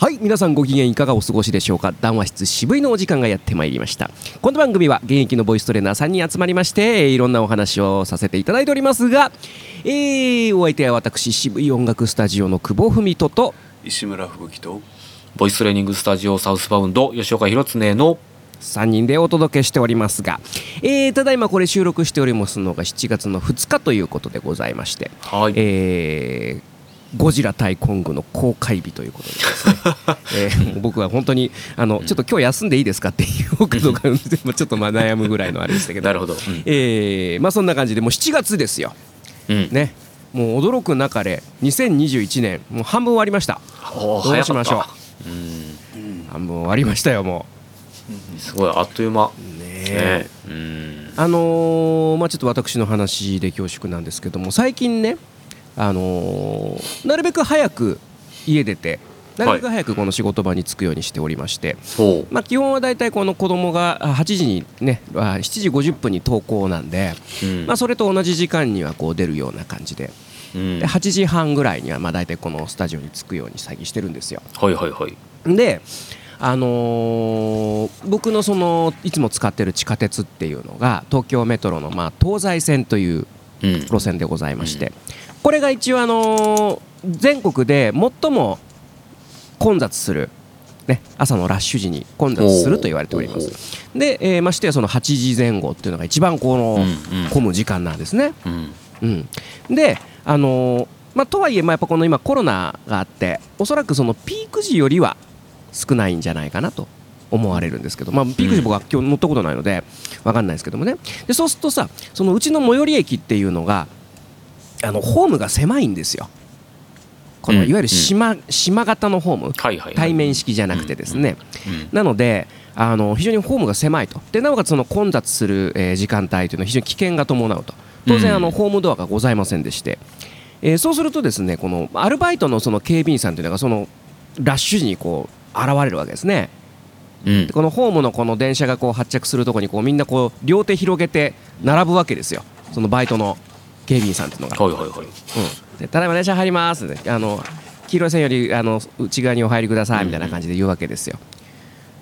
はい皆さんご機嫌いかがお過ごしでしょうか？談話室渋いのお時間がやってまいりました。この番組は現役のボイストレーナー3人集まりましていろんなお話をさせていただいておりますが、えー、お相手は私渋い音楽スタジオの久保文人と石村吹雪とボイストレーニングスタジオサウスバウンド吉岡弘恒の3人でお届けしておりますが、えー、ただいまこれ収録しておりますのが7月の2日ということでございまして、はい。えーゴジラ対コングの公開日ということでですね、えー僕は本当にあのちょっと今日休んでいいですかっていうかどうかちょっとまあ悩むぐらいのあれでしたけど。なるほど、えーまあそんな感じでもう7月ですよ。うん。ね。もう驚く中で2021年もう半分終わりました。おーどうしましょう。うん。半分終わりましたよもすごいあっという間。うねね。うん。あのーまあちょっと私の話で恐縮なんですけども最近ねあのーなるべく早く家出てなるべく早くこの仕事場に着くようにしておりまして、ほう。まあ、基本はだいたいこの子供があ8時にねあ7時50分に登校なんで、うん。まあ、それと同じ時間にはこう出るような感じで。うん。で8時半ぐらいにはまあ大体このスタジオに着くように詐欺してるんですよ。はいはいはい。であのー僕のそのいつも使ってる地下鉄っていうのが東京メトロのまあ東西線といううん。路線でございまして、これが一応あのー全国で最も混雑する、ね、朝のラッシュ時に混雑すると言われております。で、えーましてやその8時前後っていうのが一番このうんうん。混む時間なんですね、うん。うん、であのーまあ、とはいえまあやっぱこの今コロナがあっておそらくそのピーク時よりは少ないんじゃないかなと思われるんですけど、まあ、ピーク時僕は今日乗ったことないので分かんないですけどもね。でそうするとさそのうちの最寄り駅っていうのがあのホームが狭いんですよ。このうんいわゆる島,、島型のホーム。対面式じゃなくてですね、うんなのであの非常にホームが狭いと。でなおかつその混雑する、えー時間帯というのは非常に危険が伴うと。当然、うん。あのホームドアがございませんでして、えーそうするとですねこのアルバイトのその警備員さんというのがそのラッシュ時にこう現れるわけですね。うこのホームのこの電車がこう発着するところにこうみんなこう両手広げて並ぶわけですよ。そのバイトの警備員さんっていうのが。はいはいはいうん、でただいま電車入りますあの黄色い線よりあの内側にお入りくださいみたいな感じで言うわけですよ。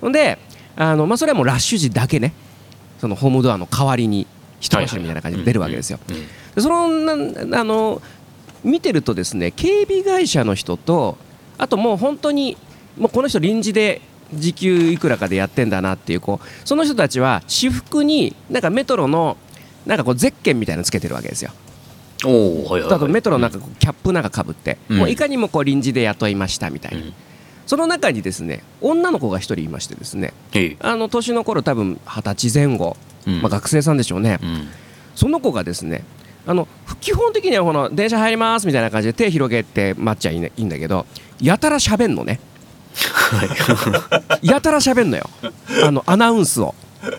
ほんであの、まあ、それはもうラッシュ時だけねそのホームドアの代わりに人走りみたいな感じで出るわけですよ。でそのなあの見てるとですね警備会社の人とあともう本当にもうこの人臨時で時給いくらかでやってんだなっていうこうその人たちは私服になんかメトロのなんかこうゼッケンみたいなのつけてるわけですよ。あとメトロなんかキャップなんかかぶって、うん。もういかにもこう臨時で雇いましたみたいな、うん。その中にですね女の子が一人いましてですねあの年の頃多分二十歳前後、うん。まあ、学生さんでしょうね、うん。その子がですねあの基本的にはこの電車入りますみたいな感じで手広げて待っちゃいい,、ね、いいんだけどやたら喋んのね。やたら喋んのよ。あのアナウンスを。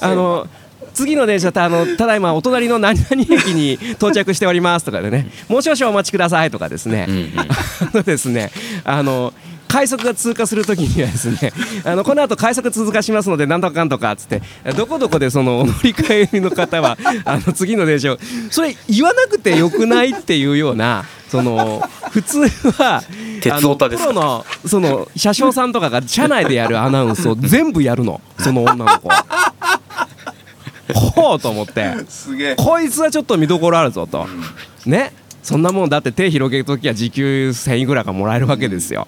あの次の電車たあのただいまお隣の何々駅に到着しておりますとかでね。もう少々お待ちくださいとかですね、うんうん あのですねあの快速が通過するときにはですね あのこの後快速通過しますのでなんとかかんとかっつってどこどこでそのお乗り換えの方は あの次の電車をそれ言わなくてよくないっていうようなその普通は鉄オタですプロのその車掌さんとかが車内でやるアナウンスを全部やるの。その女の子は。ほうと思って。すげえ。こいつはちょっと見どころあるぞと、ね。そんなもんだって手広げるときは時給1000円ぐらいがもらえるわけですよ、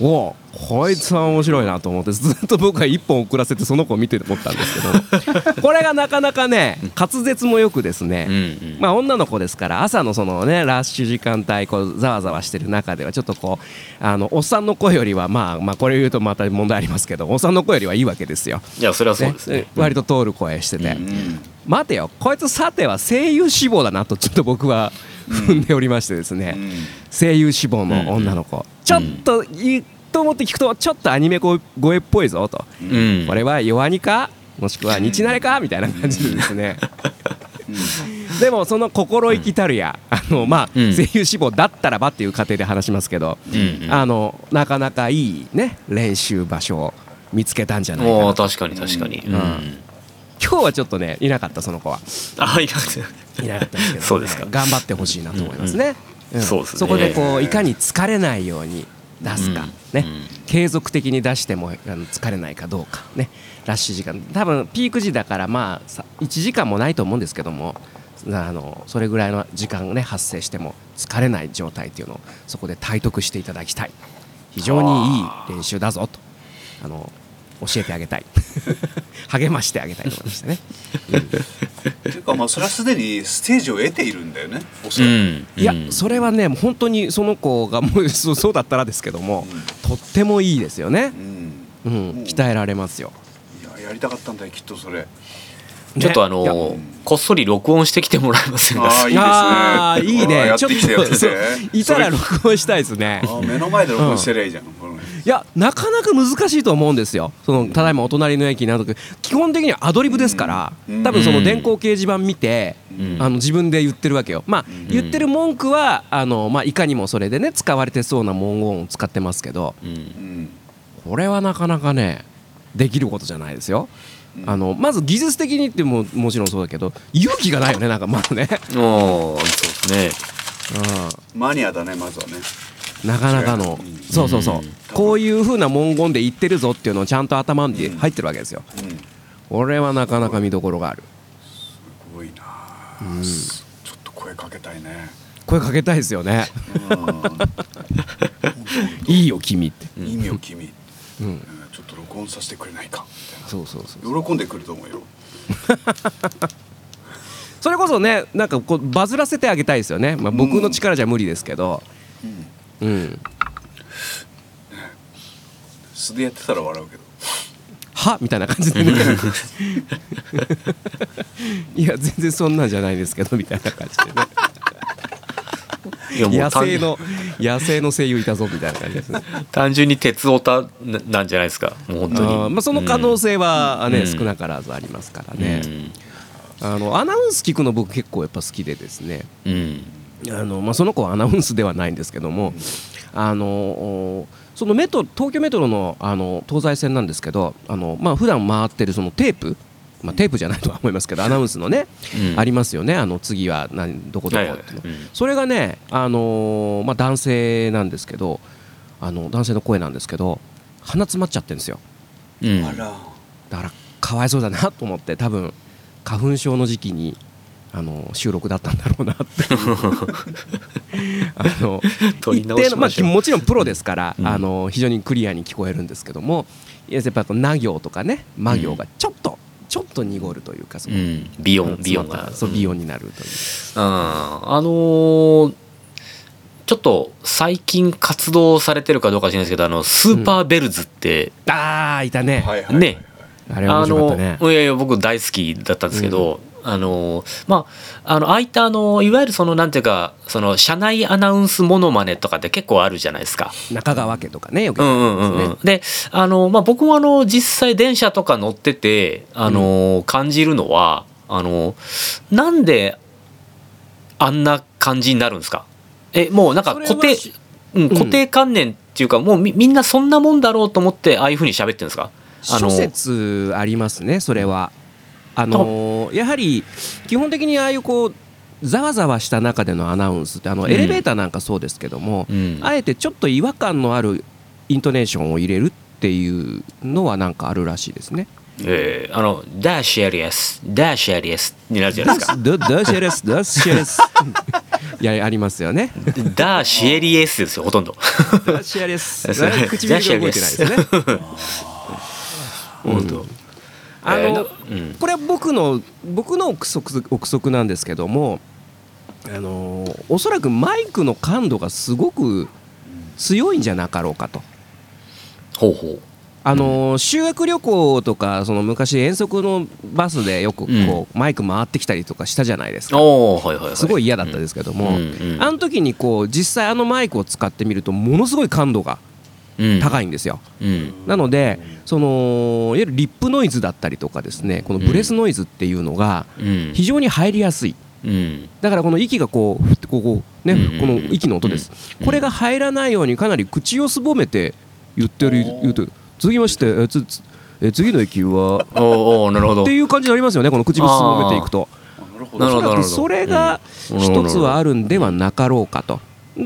おうこいつは面白いなと思ってずっと僕は一本遅らせてその子を見て思ったんですけど。これがなかなかね滑舌もよくですね、うんうん。まあ、女の子ですから朝のそのねラッシュ時間帯こうざわざわしてる中ではちょっとこうあのおっさんの声よりはまあまあこれ言うとまた問題ありますけどおっさんの声よりはいいわけですよ。いやそれはそうですね。ね割と通る声してて、うん待てよこいつさては声優志望だなとちょっと僕は踏んでおりましてですね、うん。声優志望の女の子、ちょっといいと思って聞くとちょっとアニメ声っぽいぞと、うん。これは弱アニか？もしくは日慣れか？みたいな感じでですね、でもその心意気たるや、あのまあ、うん。声優志望だったらばっていう過程で話しますけど、あのなかなかいいね練習場所を見つけたんじゃないかな確かに確かに。うん。ん。今日はちょっとねいなかったその子は。あいなくていなかったですけど、ね、そうですか。頑張ってほしいなと思いますね、うん。そうですね。そこでこういかに疲れないように出すか、うん。ね、うん。継続的に出しても疲れないかどうか。ね。ラッシュ時間。多分ピーク時だからまあさ1時間もないと思うんですけどもあのそれぐらいの時間ね発生しても疲れない状態っていうのをそこで体得していただきたい。非常にいい練習だぞと。あの教えてあげたい。励ましてあげたいと思いましたね。っていうかまあそれはすでにステージを得ているんだよねおそらく、うんいやうんそれはねもう本当にその子がもうそうそうだったらですけども、とってもいいですよね。う、ん。うん、鍛えられますよ。いややりたかったんだよきっとそれちょっとあのーこっそり録音してきてもらえませんか？あーいいですね。ちょっとそう。いたら録音したいですね。目の前で録音してりゃいいじゃん、このいやなかなか難しいと思うんですよ。そのただいまお隣の駅など基本的にはアドリブですからうん。多分その電光掲示板見てうん。あの自分で言ってるわけよ。まあん。言ってる文句はあのまあいかにもそれでね使われてそうな文言を使ってますけど。うん。うん。これはなかなかねできることじゃないですよ。うんあのまず技術的にってももちろんそうだけど勇気がないよねなんかまずね、おーそうですね。マニアだねまずはね。うん、なかなかの。うん。そうそうそう。うん。こういう風な文言で言ってるぞっていうのをちゃんと頭に入ってるわけですよ。うん。すこれはなかなか見どころがある。ごいな、うん。ちょっと声かけたいね。声かけたいですよね。いいよ君って、うん、いいよ君、うん、うん。ちょっと録音させてくれないか。みたいそうそうそうな喜んでくると思うよ。それこそねなんかこうバズらせてあげたいですよね、まあ、僕の力じゃ無理ですけど。うん。うん。素でやってたら笑うけど。は？みたいな感じでね。いや全然そんなんじゃないですけどみたいな感じでね野単生の野生の声優いたぞみたいな感じですね。単純に鉄オタななんじゃないですかもう本当に。まあ、その可能性はね、うん。少なからずありますからうん。ね、あのアナウンス聞くの僕結構やっぱ好きでですね。うん。あの、まあ、その子はアナウンスではないんですけども、あのおそのメト東京メトロのあの東西線なんですけどあの、まあ普段回ってるそのテープまあ、テープじゃないとは思いますけどアナウンスのね、うん。ありますよね。あの次は何どこどこって。それがね、あのーまあ、男性なんですけどあの男性の声なんですけど鼻詰まっちゃってるんですよ。うん。あら。だからかわいそうだなと思って多分花粉症の時期にあの収録だったんだろうなって。あの取り直しましょう。一定のまあ、もちろんプロですから、うん。あの非常にクリアに聞こえるんですけどもやっぱりな行とかねま行がちょっと、ちょっと濁るというかその、うん。ビヨンビヨンが。そうビヨンになるという、うんあのーちょっと最近活動されてるかどうか知らないですけどあのスーパーベルズって、ああいたね、ね。あれは面白かったね。あのいやいや僕大好きだったんですけど、あのまああのああいったあのいわゆるそのなんていうかその社内アナウンスモノマネとかって結構あるじゃないですか。中川家とかねよくうんやってますね。うんうんうん、であの、まあ、僕もあの実際電車とか乗っててあの、感じるのはあのなんであんな感じになるんですか？えもうなんか固定、うん、固定観念っていうか、もうみみんなそんなもんだろうと思ってああいうふうに喋ってるんですか？あの諸説ありますねそれはあのーやはり基本的にああいうこうざわざわした中でのアナウンスってあのうんエレベーターなんかそうですけども、うんあえてちょっと違和感のあるイントネーションを入れるっていうのはなんかあるらしいですね。えーあの「ダッシュエリアスダッシュエリアス」になるじゃないですかどどうしですどうしです。いやありますよね。「ダッシュエリエス」ですよほとんどどうしです。そう唇が動いてないですね。本当あのえーなう？ん。これは僕の僕の憶測憶測なんですけども、あのーおそらくマイクの感度がすごく強いんじゃなかろうかと。ほうほう。あのー修学旅行とかその昔遠足のバスでよくこう、マイク回ってきたりとかしたじゃないですか。おーはいはいはい。すごい嫌だったですけども、うんうん。あの時にこう実際あのマイクを使ってみるとものすごい感度が高いんですよ。うん。なのでそのいわゆるリップノイズだったりとかですねこのブレスノイズっていうのがうん。非常に入りやすい。うん。だからこの息がこうこうねうんこの息の音です。うん。これが入らないようにかなり口をすぼめて言ってる言うと続きましてえつつえ次の駅はおーおーなるほど。っていう感じになりますよねこの口をすぼめていくと。あなるほど。そらくそれがうん。一つはあるんではなかろうかと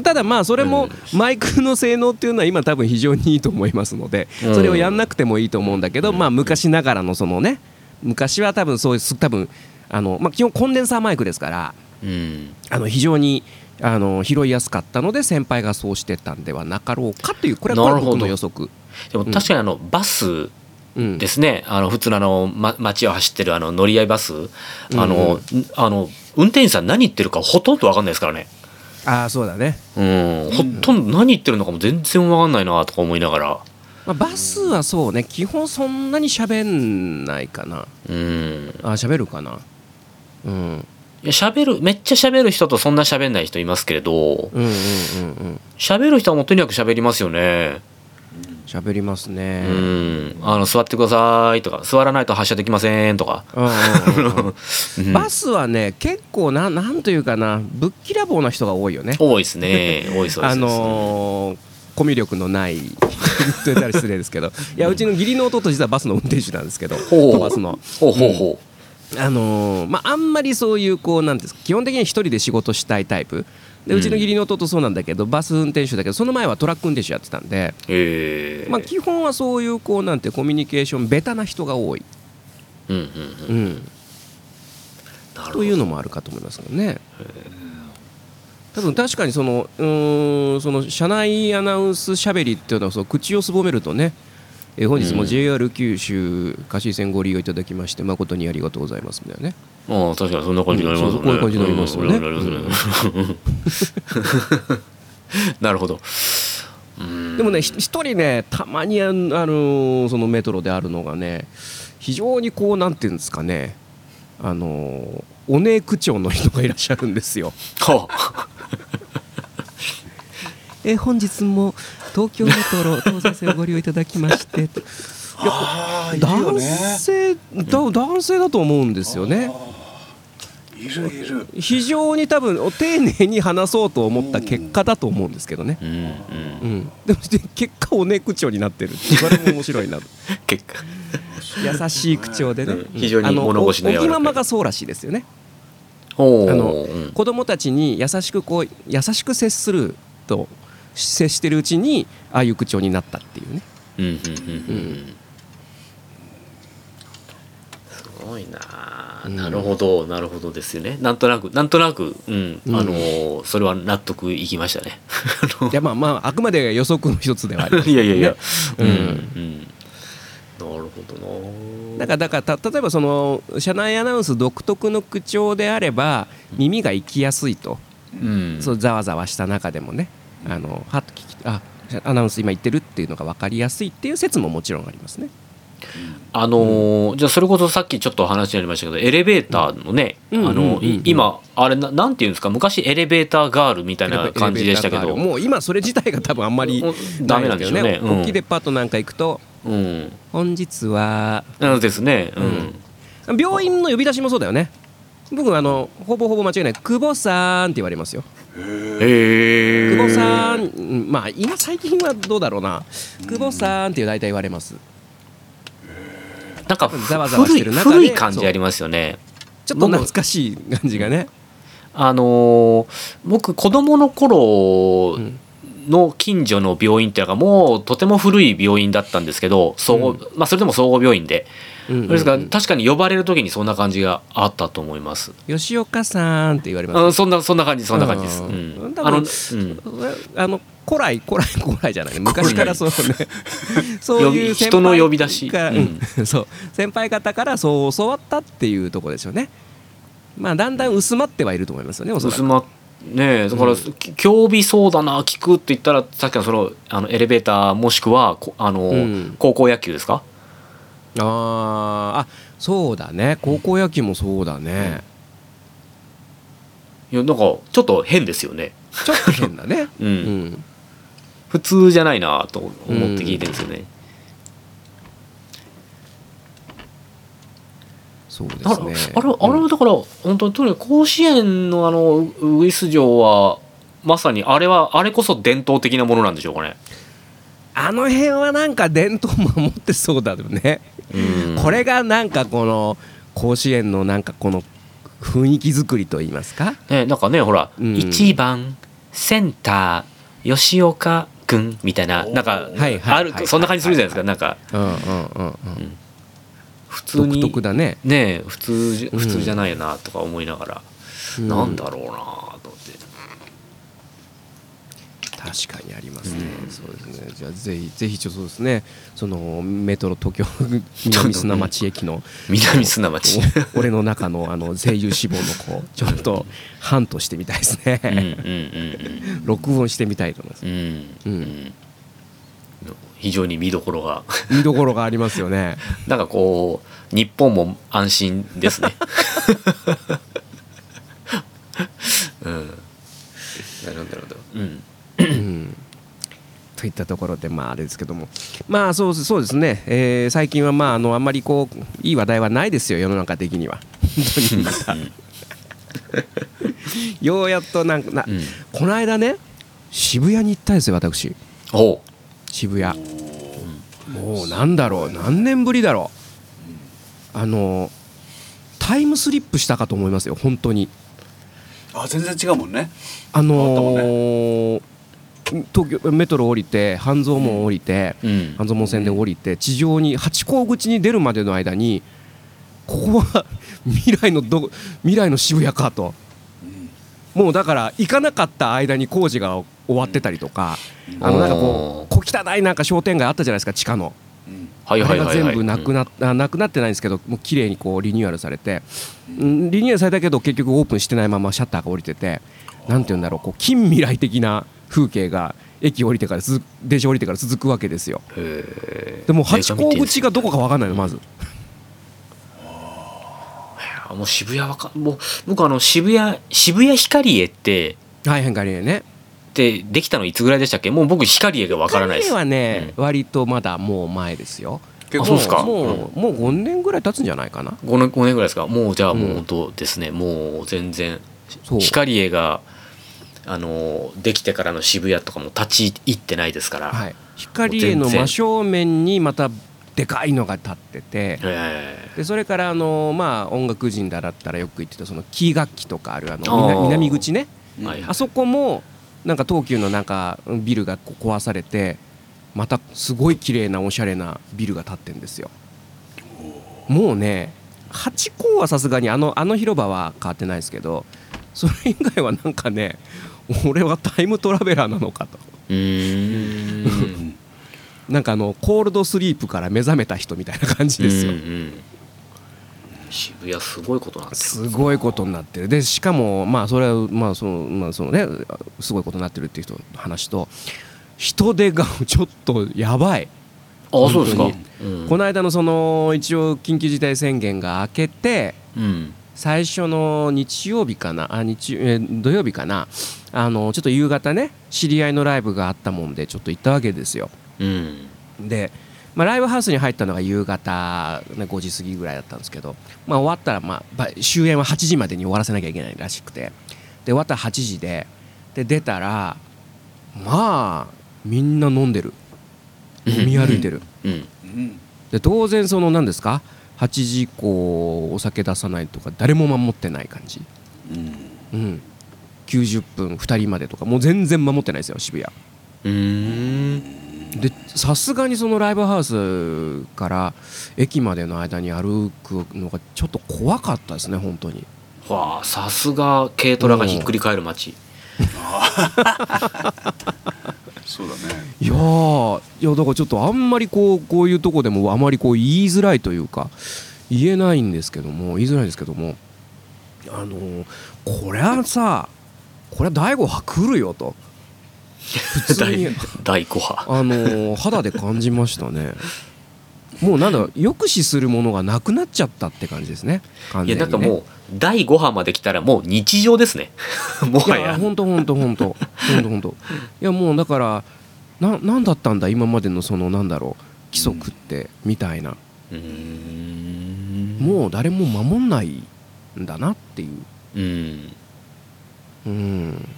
ただまあそれもマイクの性能っていうのは今多分非常にいいと思いますのでうん。それをやんなくてもいいと思うんだけどまあ昔ながらのそのね昔は多分そういう多分あのまあ基本コンデンサーマイクですからうん。あの非常にあの拾いやすかったので先輩がそうしてたんではなかろうかというこれは僕の予測。でも確かにあのバスうんですね、あの普通のあの、ま、街を走ってるあの乗り合いバス。あの、んあの運転手さん何言ってるかほとんど分かんないですからねああそうだね、うん、ほとんど何言ってるのかも全然分かんないなとか思いながら。まあ、バスはそうね。基本そんなに喋んないかな。うん。あ喋るかな。うん。いや喋るめっちゃ喋る人とそんな喋んない人いますけれど。うんうんうんうん。喋る人はもうとにかく喋りますよね喋りますうねん。あの座ってくださいとか座らないと発車できませんとか、バスはね結構ななんというかなぶっきらぼうな人が多いよね。多いですね。多いそうです。あのーコミュ力のないと言ったら失礼ですけど。いやうちの義理の弟実はバスの運転手なんですけどバスの。ほうほうほあのーまああんまりそういうこうなんですか基本的に一人で仕事したいタイプでうちの義理の弟そうなんだけど、バス運転手だけどその前はトラック運転手やってたんで、まあ、基本はそういうこうなんてコミュニケーションベタな人が多い、うんうんうん。うん、というのもあるかと思いますけどね。多分確かにそのうーんその車内アナウンスしゃべりっていうのはその口をすぼめるとね、えー本日もうん。JR 九州貸し線ご利用いただきまして誠にありがとうございますみたいなね。ああ確かにそんな感じになりますよね、こういう感じになりますよね。うんなるほどうん。でもねひ一人ねたまにあのあのーそのメトロであるのがね非常にこうなん。ていうん。ですかねあのーお姉区長の人がいらっしゃるん。ですよ。はあえー本日も東京メトロ東西線をご利用いただきまして。いるよ男ね性だ男性だと思うんですよね。いるいる。非常に多分お丁寧に話そうと思った結果だと思うんですけどね。うんうん。うん、でもで結果お姉区長になってるってそれも面白いな 結果。優しい口調でね、うん。非常に物腰の柔らかい。ママがそうらしいですよね。あのうん。子供たちに優しくこう優しく接すると接してるうちにああいう口調になったっていうね。うんうんうん。うんすごいな。あ、うん。なるほど。なるほどですよね。なんとなくなんとなくうん、うん。あのーそれは納得いきましたね。いやまあまああくまで予測の一つではあります いやいやいや、ううんんうん。なるほどな。だからだからた例えばその車内アナウンス独特の口調であれば耳が行きやすいと、うん。そうざわざわした中でもねあのはっと聞きあアナウンス今言ってるっていうのが分かりやすいっていう説ももちろんありますね。あのーじゃあそれこそさっきちょっと話になりましたけどエレベーターのね、うん。あの今あれななんていうんですか？昔エレベーターガールみたいな感じでしたけど。もう今それ自体が多分あんまりダメなんでしょうね。うん。大きいデパートなんか行くとうん。本日はそうですね。うん、病院の呼び出しもそうだよね僕あのほぼほぼ間違いない久保さんって言われますよ。へえ久保さんうんまあ今最近はどうだろうな。久保さんって大体言われます。なんかざわざわし古いてる中で古い感じありますよね。ちょっと懐かしい感じがね。あのー僕子供の頃うんの近所の病院っていうのがもうとても古い病院だったんですけど総合、うん。まあそれでも総合病院で、うんですからうん。確かに呼ばれる時にそんな感じがあったと思います。吉岡さんって言われます。あそんなそんな感じそんな感じです。ううん。あの、うん、あの古来古来古来じゃない。ね昔からそうね。そういう先人の輩呼び出し。がうん。うん。そう。先輩方からそう教わったっていうところですよね。まあだんだん薄まってはいると思いますよね薄まっねえだから、き興味そうだな聞くって言ったらさっきのそのあのエレベーターもしくはこあの、うん。高校野球ですか？あーあそうだね。高校野球もそうだね。いやなんかちょっと変ですよね。ちょっと変だね。うん。うん。普通じゃないなと思って聞いてるんですよね。そうでだからすねあれあれはだから本当にとにかく甲子園のあのウイス城はまさにあれはあれこそ伝統的なものなんでしょうかね。あの辺はなんか伝統守ってそうだよね。うん。これがなんかこの甲子園のなんかこの雰囲気作りといいますか？ねなんかねほら、うん。1番センター吉岡君みたいななんかあるはいそんな感じするじゃないですかなんか。うんうんうん普通に特だね。ねえ普通普通じゃないよなとか思いながら、うん。なんだろうな確かにありますね、そうですね。じゃあぜひぜひちょっとですね。そのメトロ東京 南砂町駅の南砂町。お俺の中のあの声優志望の子ちょっとハントしてみたいですね、うんうんうん録音してみたいと思います。うんうん。ううん。ん非常に見どころが。見どころがありますよね。なんかこう日本も安心ですね。うん。なるほどなるほどうんうんといったところでまああれですけども。まあそうそうですね、えー最近はまああのあんまりこういい話題はないですよ世の中的には。本当に。またようやっとなんかな、うん。この間ね渋谷に行ったんですよ私。おう。渋谷。もうなんだろう。何年ぶりだろう。あのタイムスリップしたかと思いますよ本当に。あ全然違うもんね。あのー東京メトロ降りて半蔵門降りて、うん。半蔵門線で降りて地上に八甲口に出るまでの間にここは未来のど未来の渋谷かと。うんもうだから行かなかった間に工事が終わってたりとか、うん。あのなんかこう小汚いなんか商店街あったじゃないですか地下の、うんはいはいはいはい。あれが全部なくなっ、あなくなってないんですけどもう綺麗にこうリニューアルされて、うんリニューアルされたけど結局オープンしてないままシャッターが降りててなんて言うんだろうこう近未来的な風景が駅降りてから続電車降りてから続くわけですよ。でも八甲口がどこか分かんないのまず。あもう渋谷わかもう僕あの渋谷渋谷ヒカリエってはい変化りね。でできたのいつぐらいでしたっけ？もう僕ヒカリエがわからないです。はね、割とまだもう前ですよ。結構ですか？もうもう5年ぐらい経つんじゃないかな。5年 ,5 年ぐらいですか？もうじゃあもううん本当ですね、もう全然ヒカリエがあのできてからの渋谷とかも立ち入ってないですから、はい。光栄の真正面にまたでかいのが立ってて。えでそれからあのまあ音楽人だったらよく言ってたそのキー楽器とかあるあの南南口ね。えはいあそこもなんか東急のなんかビルが壊されてまたすごい綺麗なおしゃれなビルが建ってんですよ。もうねハチ公はさすがにあのあの広場は変わってないですけどそれ以外はなんかね 俺はタイムトラベラーなのかと。なんかあのコールドスリープから目覚めた人みたいな感じですよ。うんうん渋谷すごいことなんですすごいことになってる。でしかもまあそれはまあそのまあそのねすごいことになってるっていう人の話と人手がちょっとやばい。あそうですか。本うん。この間のその一応緊急事態宣言が明けてうん最初の日曜日かな？あ日えー土曜日かな？あのちょっと夕方ね知り合いのライブがあったもんでちょっと行ったわけですよ。うん。で、まあ、ライブハウスに入ったのが夕方、ね、5時過ぎぐらいだったんですけど、まあ、終わったら、まあば、終演は8時までに終わらせなきゃいけないらしくて。で終わったら8時でで出たらまあみんな飲んでる。飲み歩いてる。うん。うん。で当然その何ですか？8時以降お酒出さないとか誰も守ってない感じ、うん。うん、90分2人までとか。もう全然守ってないですよ渋谷。うーん。でさすがにそのライブハウスから駅までの間に歩くのがちょっと怖かったですね本当に。わあさすが軽トラがひっくり返る街そうだね。いやーいやだからちょっとあんまりこうこういうとこでもあまりこう言いづらいというか言えないんですけども言いづらいんですけどもあのーこれはさこれは第五波来るよと。普通に 第5波。あのー肌で感じましたねもうなんだ抑止するものがなくなっちゃったって感じですね。完いやなんかもう第5波まで来たらもう日常ですね。もはいやや本当本当本当本当本当いやもうだからななんだったんだ今までのそのなんだろう規則ってみたいな、うーん。もう誰も守んないんだなっていう。うん。うん。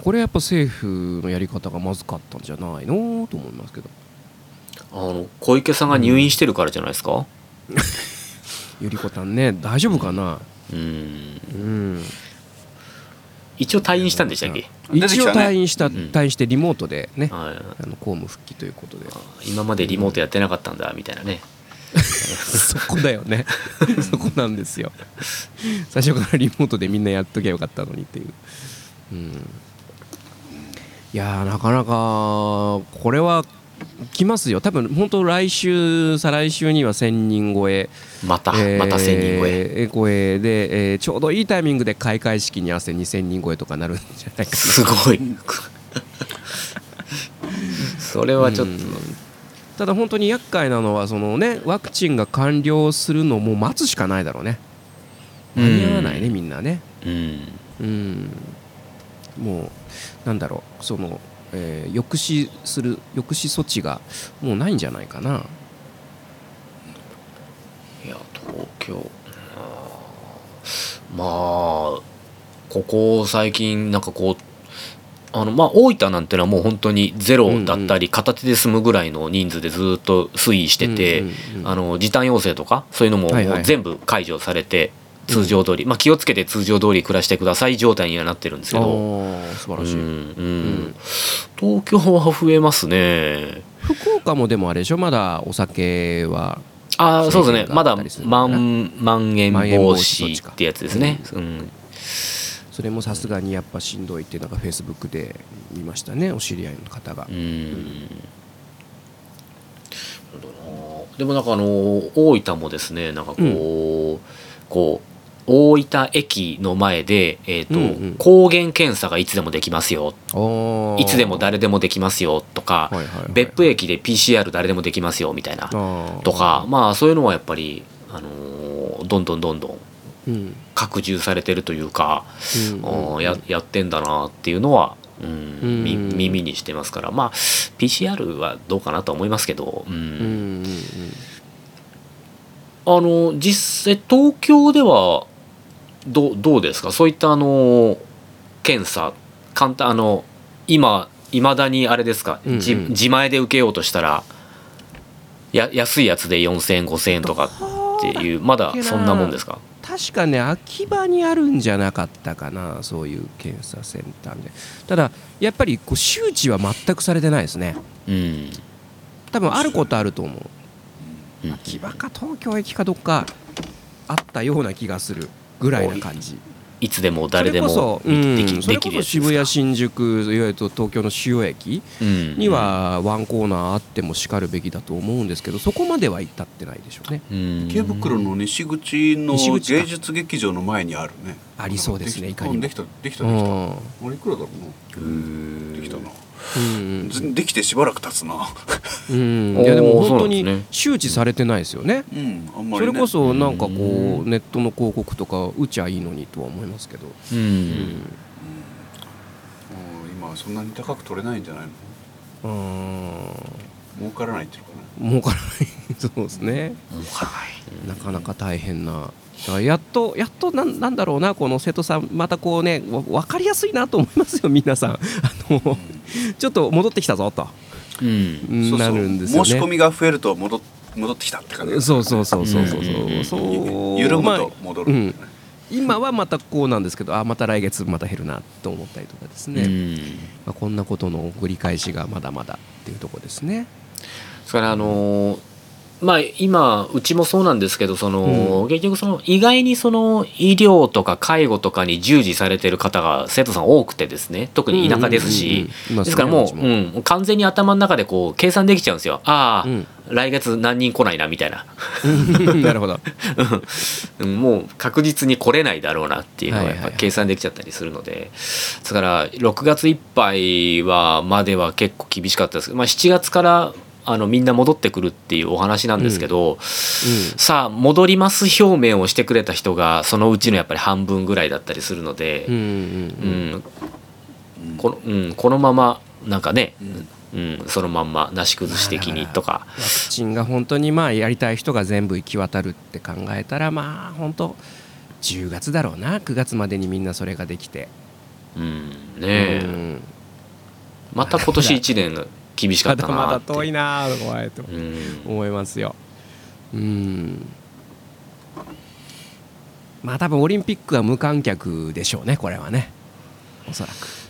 これやっぱ政府のやり方がまずかったんじゃないの？と思いますけどあの小池さんが入院してるからじゃないですか？ゆりこたんね大丈夫かな？うん。うん。一応退院したんでしたっけ、一応退院した、ん。退院してリモートでね、はい。あの公務復帰ということで。今までリモートやってなかったんだみたいなね。そこだよね。そこなんですよ。最初からリモートでみんなやっときゃよかったのにっていう、うん、いやーなかなかこれは来ますよ。多分本当来週再来週には1000人超え。また、えーまた1000人超え。超えで、えーちょうどいいタイミングで開会式に合わせて2000人超えとかなるんじゃないかな。すごい。それはちょっと、ただ本当に厄介なのはそのねワクチンが完了するのも待つしかないだろうね。間に合わないね、みんなね。うん。うん。もうなんだろうその、えー抑止する抑止措置がもうないんじゃないかな。いや東京。まあまあここ最近なんかこうあのまあ大分なんてのはもう本当にゼロだったり片手で済むぐらいの人数でずっと推移してて、あの時短要請とかそういうのも全部解除されて通常通り、まあ気をつけて通常通り暮らしてください状態にはなってるんですけど、素晴らしい、うんうん。ん。東京は増えますね。福岡もでもあれでしょ？まだお酒はああそうですね。まだまなん。まん延防止ってやつですね、うん。それもさすがにやっぱしんどいってなんかフェイスブックで見ましたねお知り合いの方が。う、ん。でもなんかあの大分もですねなんかこう、こう大分駅の前で、えーとうんうん。抗原検査がいつでもできますよ。いつでも誰でもできますよとか、はいはいはい別府駅で PCR 誰でもできますよみたいなとかまあそういうのはやっぱり、あのーどんどんどんどんうん。拡充されてるというか、うんややってんだなっていうのは、うん耳にしてますから。まあ PCR はどうかなとは思いますけど、うん。うんうんあの実際東京ではどうどうですか？そういったあの検査簡単あの今いまだにあれですか、うんうん。じ自前で受けようとしたらや安いやつで4,000円5,000円とかっていうまだそんなもんですか？確かね秋葉にあるんじゃなかったかなそういう検査センターで。ただやっぱりこう周知は全くされてないですね。うん。多分あることあると思う。うん。秋葉か東京駅かどっかあったような気がするぐらいな感じ。いつでも誰でもそれこそ、できうん、それこそ渋谷新宿いわゆる東京の主要駅うん。にはワンコーナーあってもしかるべきだと思うんですけどそこまでは至ってないでしょうね。うん。池袋の西口の芸術劇場の前にあるね。ありそうですねでいかにも。きたできたできた。うできたん。あれいくらだろうな？できたなうんずできてしばらく経つな。うん、いやでも本当に周知されてないですよね。うん。あんまりね。それこそなんかこううネットの広告とか打ちゃいいのにとは思いますけど、うん。うん。うん。今はそんなに高く取れないんじゃないの？うーん儲からないっていうのかな。儲からない。そうですね。儲からない。なかなか大変な。やっとやっとなんなんだろうな。この瀬戸さんまたこうねわ分かりやすいなと思いますよ皆さん。あのちょっと戻ってきたぞと。うん。なるんですよね。申し込みが増えると戻っ戻ってきたって感じそうそうそうそうそう。うん。そう。そう緩むまあと戻る、うん。今はまたこうなんですけどあまた来月また減るなと思ったりとかですね、うん。まあ、こんなことの繰り返しがまだまだっていうところですね。それからあのーまあ今うちもそうなんですけどその、結局その意外にその医療とか介護とかに従事されてる方が生徒さん多くてですね。特に田舎ですし、うんうんうんうん。ですからもう、うん、完全に頭の中でこう計算できちゃうんですよ。ああ、うん。来月何人来ないなみたいな、うん。なるほど。うん。もう確実に来れないだろうなっていうのはやっはいはいはい。ぱ計算できちゃったりするので。だから6月いっぱいはまでは結構厳しかったですけど、まあ、7月からあのみんな戻ってくるっていうお話なんですけど、さあ戻ります表明をしてくれた人がそのうちのやっぱり半分ぐらいだったりするのでうん、うんううん。んこのうん、このままなんかね、うんうん、そのまんまなし崩し的にとか。ワクチンが本当にまあやりたい人が全部行き渡るって考えたらまあ本当10月だろうな。9月までにみんなそれができて、うんねえ。うん。また今年1年厳しかまっただまだ遠いなと怖いとうん。思いますよ。うん。まあ多分オリンピックは無観客でしょうねこれはね。おそらく。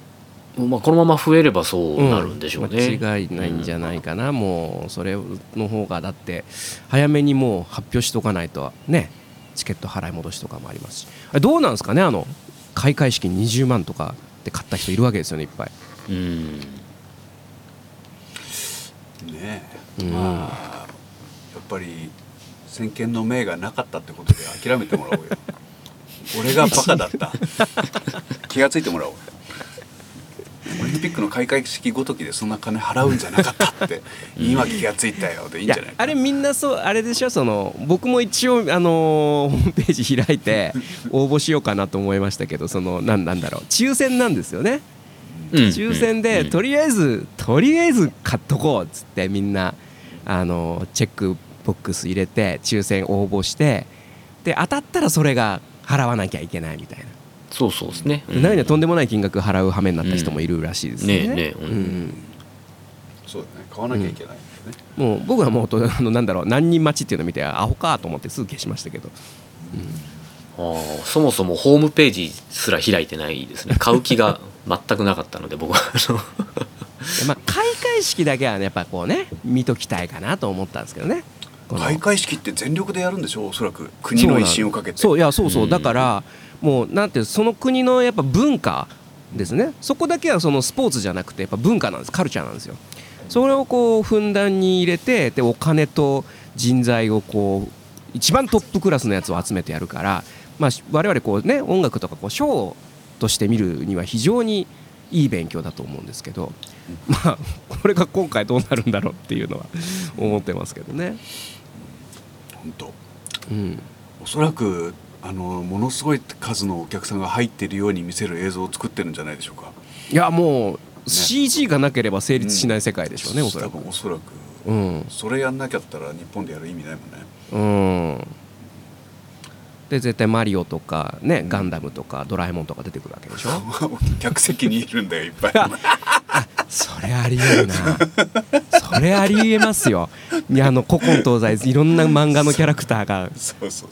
まあ、このまま増えればそうなるんでしょうね、間違いないんじゃないかな、もうそれの方がだって早めにもう発表しとかないとねチケット払い戻しとかもありますし。どうなんですかねあの開会式20万とかで買った人いるわけですよねいっぱい。うんね。え、うん。まあやっぱり先見の明がなかったってことで諦めてもらおうよ。俺がバカだった。気がついてもらおうオリンピックの開会式ごときでそんな金払うんじゃなかったって今気がついたよでいいんじゃないかあれみんなそうあれでしょ？その僕も一応、あのーホームページ開いて応募しようかなと思いましたけどそのなんなんだろう。抽選なんですよね抽選でとりあえずとりあえず買っとこうっつってみんなあのチェックボックス入れて抽選応募してで当たったらそれが払わなきゃいけないみたいな、そうそうですね、中にはとんでもない金額払う羽目になった人もいるらしいですね。ねえねえううん。んそうだね買わなきゃいけないんだよね、もう僕はもうとあのなんだろう何人待ちっていうのを見てアホかと思ってすぐ消しましたけど。あーそもそもホームページすら開いてないですね。買う気が全くなかったので僕は。あのでまあ、開会式だけはねやっぱこうね見ときたいかなと思ったんですけどね。開会式って全力でやるんでしょ？おそらく。国の威信をかけて。そういやそうそう、うん。だからもうなんていうその国のやっぱ文化ですね。そこだけはそのスポーツじゃなくてやっぱ文化なんです。カルチャーなんですよ。それをこうふんだんに入れてでお金と人材をこう一番トップクラスのやつを集めてやるから、まあ、し我々こうね音楽とかこうショーとして見るには非常にいい勉強だと思うんですけど、まあこれが今回どうなるんだろうっていうのは 思ってますけどね。本当。うん。おそらくあのものすごい数のお客さんが入っているように見せる映像を作ってるんじゃないでしょうか。いやもう CG がなければ成立しない世界でしょうね、おそら多く。分おそらく。うん。それやんなきゃったら日本でやる意味ないもんね。うんで絶対マリオとかねガンダムとかドラえもんとか出てくるわけでしょ？客席にいるんだよいっぱい。それありえるな。それありえますよ。いやあの古今東西いろんな漫画のキャラクターが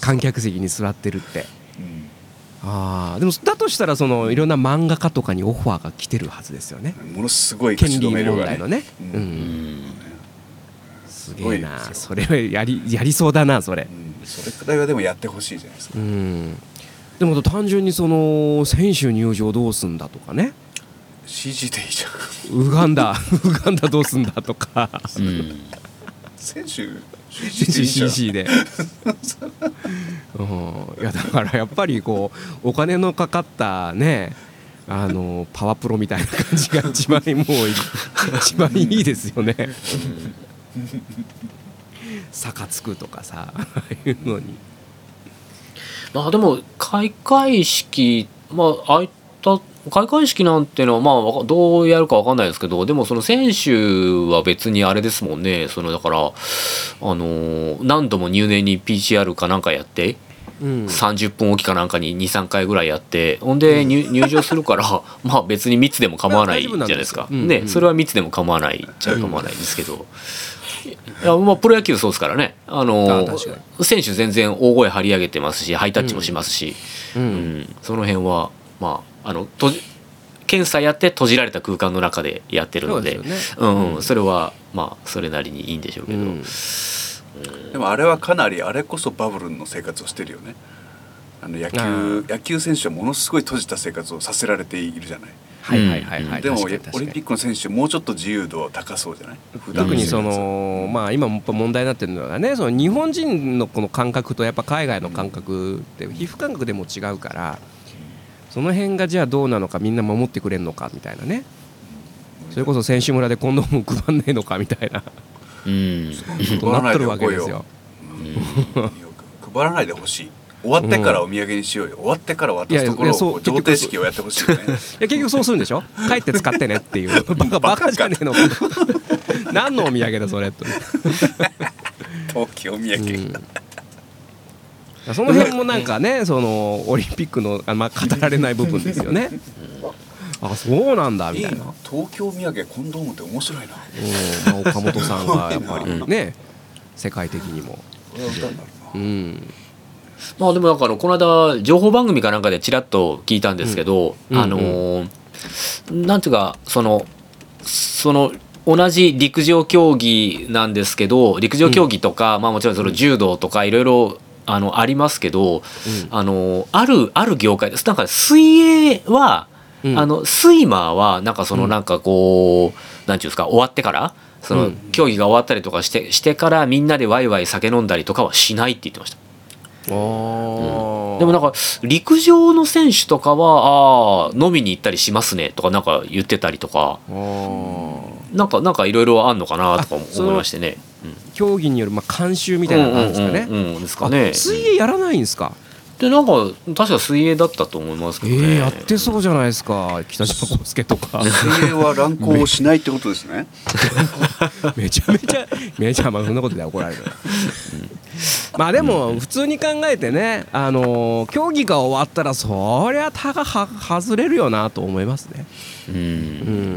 観客席に座ってるって。うん。あーでもだとしたらそのいろんな漫画家とかにオファーが来てるはずですよね。ものすごい権利問題のね、ううん。うん。ん、すすげえな。それをやりやりそうだなそれ。うんそれくらいはでもやってほしいじゃないですか。うん。でも単純にその選手入場どうすんだとかね。CG でいいじゃん。ウガンダ ウガンダどうすんだとか。うん。選手 CG でうん、いやだからやっぱりこうお金のかかったねあのパワプロみたいな感じが一番もう一番いいですよね坂つくとかさああ いうのに。まあでも開会式まあああいった開会式なんてのはまあどうやるかわかんないですけどでもその選手は別にあれですもんね。そのだからあのー何度も入念に PCR かなんかやってうん。30分おきかなんかに23回ぐらいやってほんで入入場するから まあ別に密でも構わないじゃないですか。まあ大丈夫なんですよ。うんうん。ねそれは密でも構わないっちゃ構わないんですけどいやまあプロ野球そうですからね。あの選手全然大声張り上げてますしハイタッチもしますし、ううん。ん。その辺はまああの閉じ検査やって閉じられた空間の中でやってるので。そうですよね。うんうん、それはまあそれなりにいいんでしょうけど、うん。でもあれはかなりあれこそバブルの生活をしてるよね。あの野あ球野球選手はものすごい閉じた生活をさせられているじゃないはいはいはいはい、でもオリンピックの選手もうちょっと自由度高そうじゃない？特にその、まあ、今もやっぱ問題になってるのがねその日本人のこの感覚とやっぱ海外の感覚って皮膚感覚でも違うからその辺がじゃあどうなのかみんな守ってくれるのかみたいなね。それこそ選手村でコンドーム配んねえのかみたいな。こうん。とになってるわけですよ。配らないでほしい終わってからお土産にしようよ。終わってから渡すところいやいやそうをこう贈呈式をやってほしいよね。いや結局そうするんでしょ？帰って使ってねっていう。バカバカじゃねえの。か 何のお土産だそれ？と、陶器お土産、うん。その辺もなんかねそのオリンピックのあ、まあ、語られない部分ですよね。あそうなんだみたいな。東京土産コンドームって面白いな。うん。まあ、岡本さんがやっぱりね世界的にも。うんまあでもだからこの間情報番組かなんかでちらっと聞いたんですけど、うん。あのーなんていうかそのその同じ陸上競技なんですけど陸上競技とか、まあもちろんその柔道とかいろいろあのありますけど、あのあるある業界ですなんか水泳は、うん。あのスイマーはなんかそのうん。なんかこう、なんていうんですか終わってからそのうん。競技が終わったりとかしてしてからみんなでワイワイ酒飲んだりとかはしないって言ってました。おーでもなんか陸上の選手とかはああ飲みに行ったりしますねとかなんか言ってたりとか。なんかなんかいろいろあんのかなとか思いましてね。競技によるまあ監修みたいなのがあるんですかね。うんうんうんうん。ですかね。あ。水泳やらないんですか？でなんか確か水泳だったと思いますけどね。えー、やってそうじゃないですか。北島康介とか。水泳は乱行をしないってことですね。めちゃめちゃめちゃまあそんなことで怒られる まあでも普通に考えてねあのー競技が終わったらそりゃたがは外れるよなと思いますねう。うん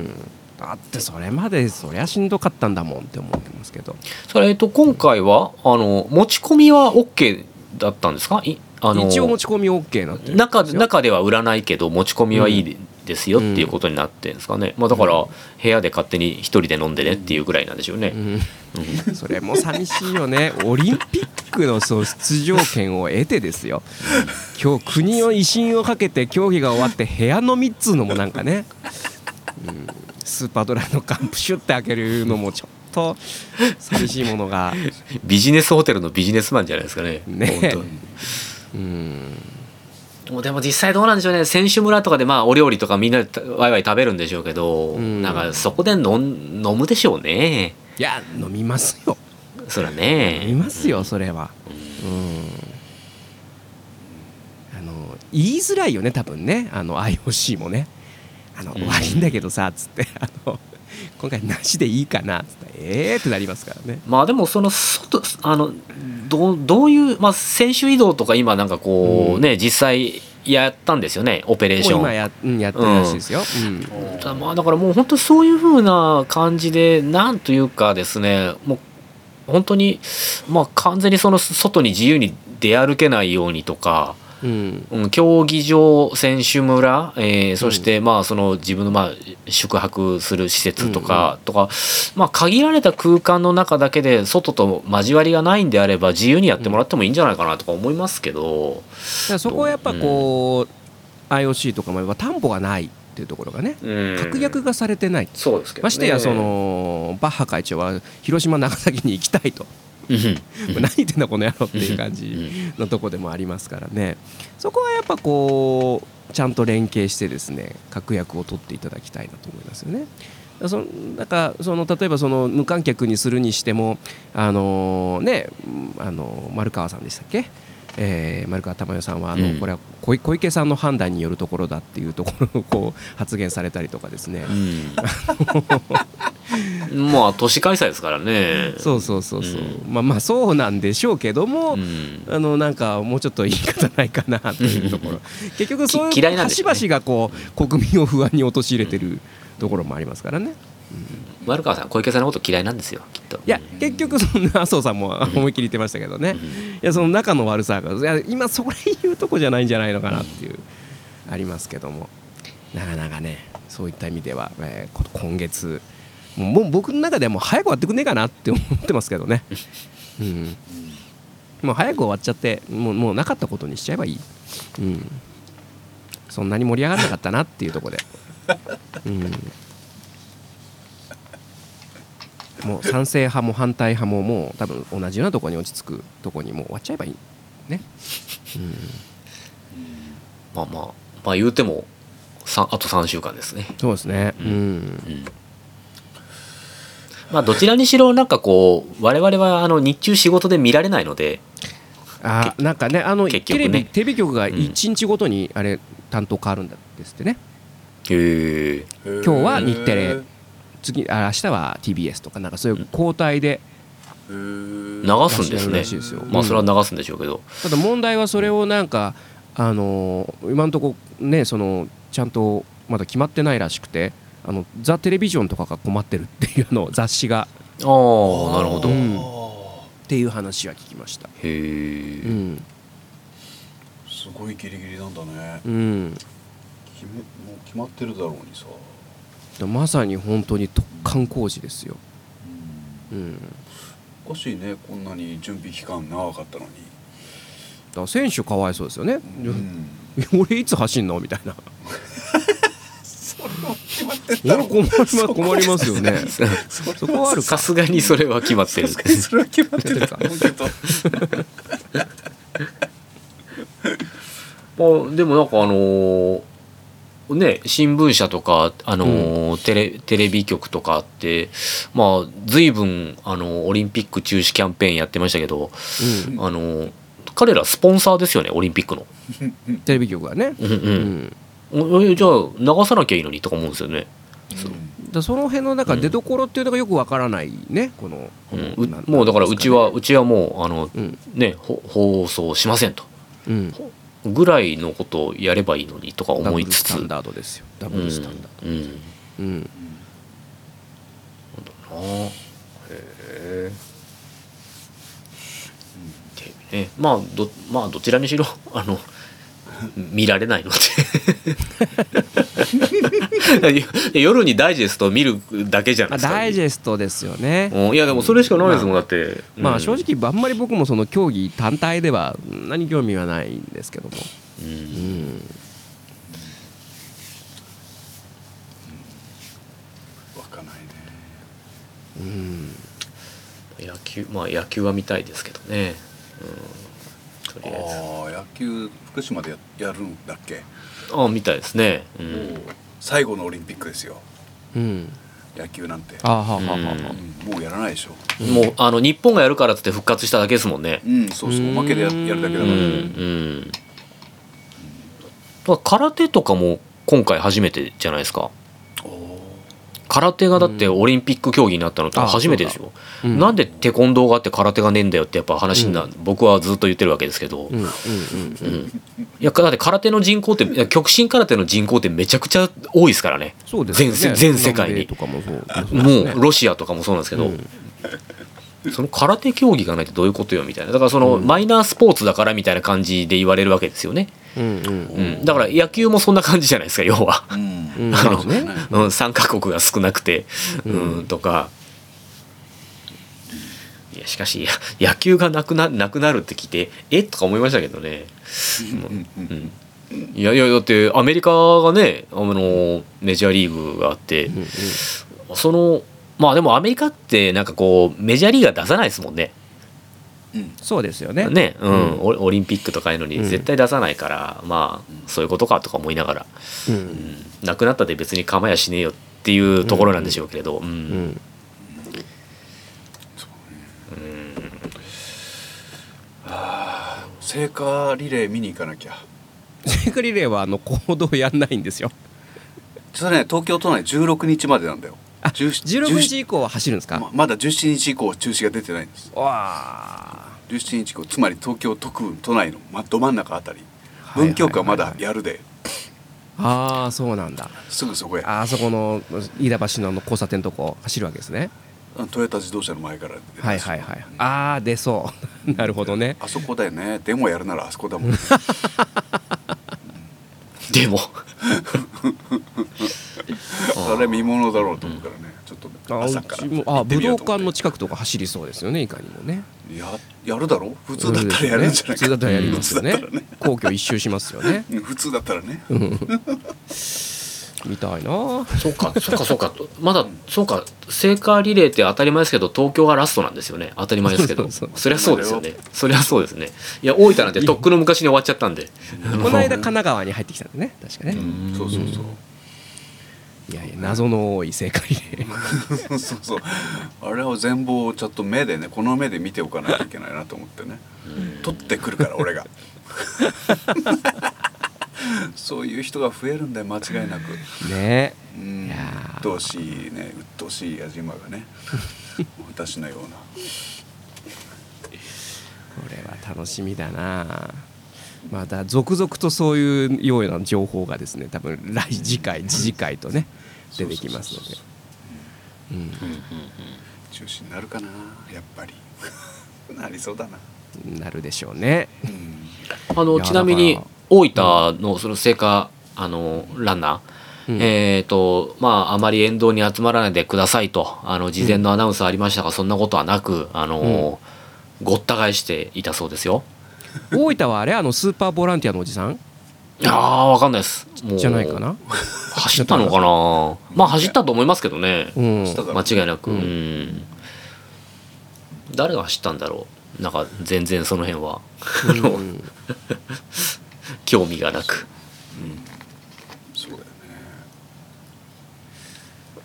んだってそれまでそりゃしんどかったんだもんって思ってますけどそれえっと今回はあの持ち込みは OK だったんですか？いあの一応持ち込み OK になって中中では売らないけど持ち込みはいいですよっていうことになってるんですかね。まあだから部屋で勝手に一人で飲んでねっていうぐらいなんでしょうね。うん、それも寂しいよね。オリンピックのそう出場権を得てですよ。今日国の威信をかけて競技が終わって部屋飲みっつうのもなんかね、うん、スーパードライのカンプシュって開けるのもちょっと寂しいものが。ビジネスホテルのビジネスマンじゃないですかね。ね。本当うんもうでも実際どうなんでしょうね。選手村とかでまあお料理とかみんなでワイワイ食べるんでしょうけど、うん。なんかそこで飲むでしょうね。いや飲みますよ。そら飲みねますよそれは。うん。あの言いづらいよね多分ね。あの IOC もね。あの、うん。悪いんだけどさつって。あの今回なしでいいかな。つってええー、ってなりますからね。まあでもその外あのどうどういう、まあ、選手移動とか今なんかこうね、実際やったんですよね。オペレーション。今や,、うん、やってるらしいですよ、うん。だまあだからもう本当そういう風な感じでなんというかですねもう本当にまあ完全にその外に自由に出歩けないようにとか、うん。うん、競技場選手村、えーそしてまあその自分のまあ宿泊する施設とか、とかまあ限られた空間の中だけで外と交わりがないんであれば自由にやってもらってもいいんじゃないかなとか思いますけど、そこはやっぱこう、IOC とかも担保がないっていうところがねうん。確約がされてないそうですけど、ね、ましてやそのバッハ会長は広島長崎に行きたいと。うん何言ってんだこの野郎っていう感じのとこでもありますからね。そこはやっぱこうちゃんと連携してですね確約を取っていただきたいなと思いますよね。だそだかその例えばその無観客にするにしてもあのねあの丸川さんでしたっけ、えー丸川珠代さんはあの、うん。これは小小池さんの判断によるところだっていうところをこう発言されたりとかですね、うん、まあ都市開催ですからね。そうそうそうそう、うまあまあそうなんでしょうけども、うん。あのなんかもうちょっと言い方ないかなというところ。結局そうきいう端々がこう国民を不安に陥れてるところもありますからね。丸川さん小池さんのこと嫌いなんですよきっと。いや結局そんな麻生さんも思いっきり言ってましたけどね、いやその仲の悪さがいや今それ言うとこじゃないんじゃないのかなっていうありますけども。なかなかねそういった意味では、えーこ今月もう僕の中ではもう早く終わってくんねえかなって思ってますけどね、うん、もう早く終わっちゃってもうもうなかったことにしちゃえばいい、うん、そんなに盛り上がらなかったなっていうところで。うんもう賛成派も反対派ももう多分同じようなところに落ち着くところにもう終わっちゃえばいいね。まあまあまあ言うてもさあと3週間ですねそうですね。うん。うんまあどちらにしろなんかこう我々はあの日中仕事で見られないのであなんかねあの結局ねテレビテレビ局がうん1日ごとにあれ担当変わるんですってね。へえ今今日は日テレ次あ明日は TBS とかなんかそういう交代で流すんですね。ですよ。まあそれは流すんでしょうけど、ただ問題はそれをなんかあの今のところねそのちゃんとまだ決まってないらしくてあのザ・テレビジョンとかが困ってるっていうの雑誌が。ああなるほど、うへん。っていう話は聞きました。え、うん。すごいギリギリなんだね。うん。決めもう決まってるだろうにさまさに本当に突貫工事ですよ、うん、おかしいね。こんなに準備期間長かったのに、だから選手かわいそうですよね、うん、俺いつ走んの？みたいな。俺困ります困りますよね。そこは。あるかさすがにそれは決まってる。それは決まってると思うけどまあ、でもなんかあのーね新聞社とか、あのーテレテレビ局とかってまあ随分あのオリンピック中止キャンペーンやってましたけど、うん。あのー彼らスポンサーですよねオリンピックの。テレビ局がね、うんううん。じゃあ流さなきゃいいのにとか思うんですよね。だその辺のなんか出所っていうのがよくわからないねこの、うん。もうだからうちは、うちはもうあのね放送しませんと。うん。うんぐらいのことをやればいいのにとかダ思いつつ。ブルスタンダードですよ。ダブルスタンダーうん。うん。ドうん。ああへえねまあどまあどちらにしろあの見られないので 夜にダイジェストを見るだけじゃなまあいですか、ダイジェストですよね。うん。いやでもそれしかないですもん、まあだって。まあ正うん。直あんまり僕もその競技単体では何興味はないんですけども。ううん。んわかんないね。うん。野球まあ野球は見たいですけどね、うん、とりあえず。ああ野球福島でややるんだっけ、ああ見たいですね、う、もうん。最後のオリンピックですよ。うん。野球なんて。あははははうん。もうやらないでしょ。もうあの日本がやるからっつって復活しただけですもんね。うんそうそう。おまけでややるだけだうんから、うんだから空手とかも今回初めてじゃないですか。おー空手がだってオリンピック競技になったのってあ初めてですよ、うん。なんでテコンドーがあって空手がねえんだよってやっぱ話にな、僕はずっと言ってるわけですけど、うんうんうんうん。いやだって空手の人口って極真空手の人口ってめちゃくちゃ多いですからね。そうですよね。全全世界に。南米とかもそうロシアとかもそうなんですけど、うんその空手競技がないってどういうことよみたいな。だからそのマイナースポーツだからみたいな感じで言われるわけですよね、うんうん。うん、だから野球もそんな感じじゃないですか要は、うん。うん。あのそうん、参加国が少なくて、うん。とか。いやしかしや野球がなくななくなるって聞いてえ？とか思いましたけどね、うん。いやいやだってアメリカがねあのメジャーリーグがあって、そのまあでもアメリカってなんかこうメジャーリーガー出さないですもんね。うん。そうですよね。ね、うん。うん。オリオリンピックとかいうのにうん。絶対出さないから、まあそういうことかとか思いながら、ううん。ん、なくなったで別に構やしねえよっていうところなんでしょうけれど、うん。うん。聖火リレー見に行かなきゃ。聖火リレーはあの行動やんないんですよ。それね東京都内16日までなんだよあ17 16日以降は走るんですか？ままだ17日以降は中止が出てないんです。わあ。17日以降つまり東京特部都内の、ま、ど真ん中あたり。文京区はまだやるで。ああそうなんだ。すぐそこへあそこの飯田橋のあの交差点のとこ走るわけですね。トヨタ自動車の前からはいはいはいああ出そう。なるほどね。あそこだよね。でもやるならあそこだもん。でも あれ見ものだろうと思うからね。ちょっとあ朝から。あ行って。武道館の近くとか走りそうですよねいかにもね。ややるだろ？普通だったらやるんじゃない普通だったらやりますよね。皇居一周しますよね。う ん普通だったらねみたいな。そうかそうかそうか。まだそうか聖火リレーって当たり前ですけど東京がラストなんですよね。当たり前ですけど。そうそうそりゃそうですよね。そりゃそうですね。いや大分なんてとっくの昔に終わっちゃったんで。この間神奈川に入ってきたんでね確かね、うん。そうそうそう。いやいや謎の多い聖火リレー。そうそうあれを全貌をちょっと目でねこの目で見ておかないといけないなと思ってね。取ってくるから俺がそういう人が増えるんだよ間違いなく。ね。うん。鬱陶しいね鬱陶しい矢島がね。私のような。これは楽しみだな。また続々とそういうような情報がですね多分来次回次回とね出てきますので。うん。中止になるかなやっぱり。なりそうだな。なるでしょうね。うん。あのちなみに大分のその聖火あのランナうん。えっ、とまああまり沿道に集まらないでくださいとあの事前のアナウンスありましたが、そんなことはなくあの、ごった返していたそうですよ。大分はあれ？あのスーパーボランティアのおじさん？いやーわかんないです。もうじゃないかな？走ったのかな？まあ走ったと思いますけどね。うん。間違いなく、ううんん、誰が走ったんだろう？なんか全然その辺は。うん 興味がなく。そうだよね。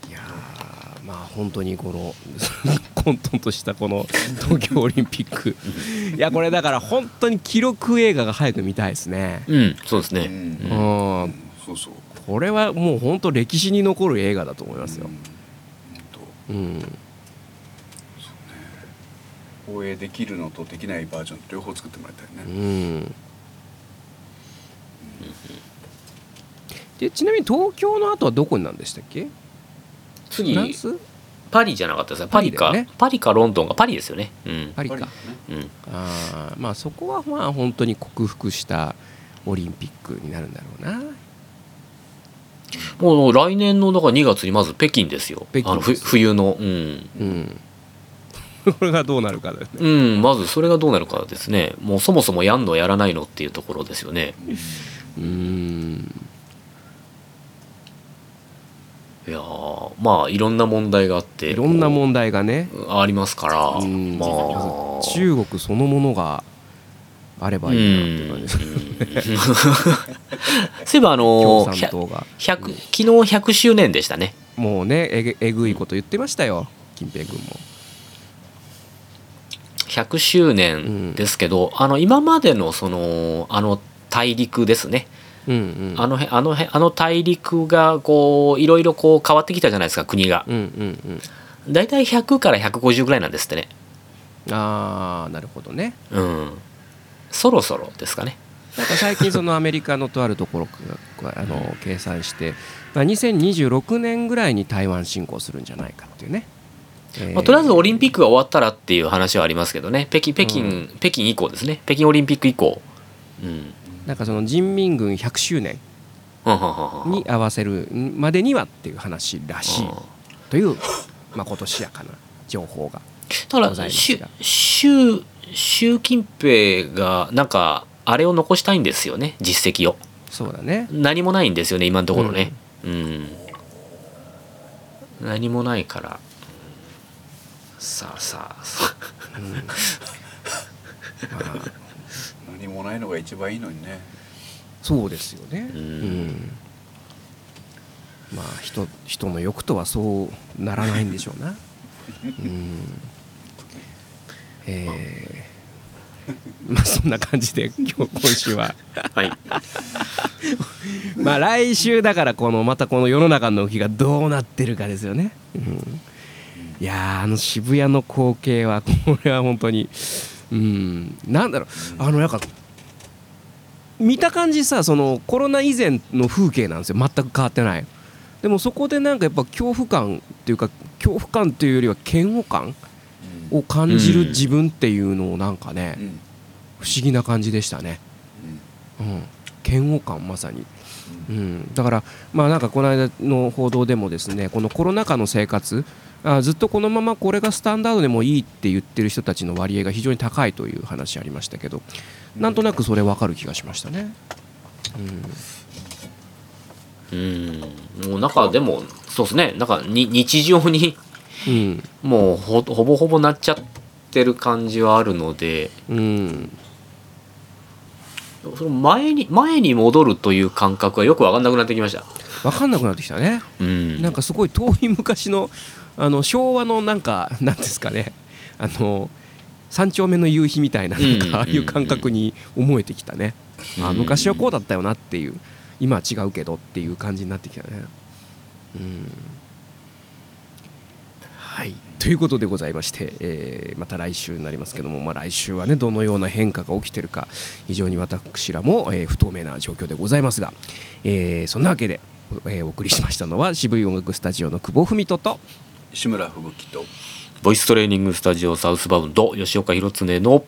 いやーまあ本当にこの 混沌としたこの東京オリンピック。いやこれだから本当に記録映画が早く見たいですね。うんそうですね、うん。うんそうそう。これはもう本当歴史に残る映画だと思いますよ。うん。うん。放映できるのとできないバージョン両方作ってもらいたういね、んでちなみに東京の後はどこになんでしたっけ？フ次ランス？パリじゃなかったですね。パリかパリだよね。パリか。ロンドンか。パリですよね。うん。パリか。うん。あーまあそこはまあ本当に克服したオリンピックになるんだろうな。もう来年のだから2月にまず北京ですよ。あのふ冬の。うん、うん。これがどうなるかだよね。うん、まずそれがどうなるかですね。もうそもそもやんのやらないのっていうところですよね。うんいやーまあいろんな問題があっていろんな問題がね。ありますからうんまあ。中国そのものがあればいいなっていう感じですうん。そういえばあの共ー産党が。100昨日100周年でしたね。もうねえげえぐいこと言ってましたよ金平君も。100周年ですけど、あの今までのそのあの大陸ですねうんうん。あの辺あの辺あの大陸がこういろいろこう変わってきたじゃないですか国が。うんうんうん。大体100から150ぐらいなんですってね。ああなるほどね。うん。そろそろですかね。なんか最近そのアメリカのとあるところがあの計算して、まあ、2026年ぐらいに台湾侵攻するんじゃないかっていうね、えーまあ、とりあえずオリンピックが終わったらっていう話はありますけどね。北京北京、うん。北京以降ですね。北京オリンピック以降。うんなんかその人民軍100周年に合わせるまでにはっていう話らしいという、まあ、今年やかな情報がだかございら習習習近平がなんかあれを残したいんですよね実績を。そうだね。何もないんですよね今のところね。うん、何もないから。さあさあ。さまあ何もないのが一番いいのにね。そうですよね。ううん。んまあ人人の欲とはそうならないんでしょうな。うん。えー。まあ そんな感じで今日今週は。あはい。まあ来週だからこのまたこの世の中の動きがどうなってるかですよね、うん、いやーあの渋谷の光景はこれは本当にうん。なんだろう。あのなんか見た感じさそのコロナ以前の風景なんですよ。全く変わってない。でもそこでなんかやっぱ恐怖感っていうか恐怖感というよりは嫌悪感うんを感じる自分っていうのをなんかねうん。不思議な感じでしたね、うん。うん、嫌悪感まさに。うん、だから、まあ、なんかこの間の報道でもですねこのコロナ禍の生活あずっとこのままこれがスタンダードでもいいって言ってる人たちの割合が非常に高いという話ありましたけどなんとなくそれ分かる気がしましたね。うん。もうなんかでもそうですね。なんかに日常にうん。もうほほぼほぼなっちゃってる感じはあるのでうんその前に前に戻るという感覚はよく分かんなくなってきました。分かんなくなってきたね。うん、なんかすごい遠い昔のあの昭和のなんかなんですかねあの三丁目の夕日みたいななんうんかああいう感覚に思えてきたね。あうん昔はこうだったよなっていう今は違うけどっていう感じになってきたね。うんはいということでございまして、えーまた来週になりますけども、まあ、来週はねどのような変化が起きてるか非常に私らも、えー不透明な状況でございますが、えーそんなわけで、えーお送りしましたのは渋い音楽スタジオの久保文人と志村吹雪とボイストレーニングスタジオサウスバウンド吉岡弘恒の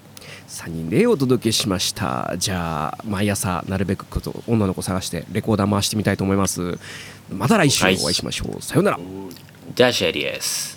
3人でお届けしました。じゃあ毎朝なるべくこと女の子探してレコーダー回してみたいと思います。また来週お会いしましょう、さようなら。じゃあシェリーです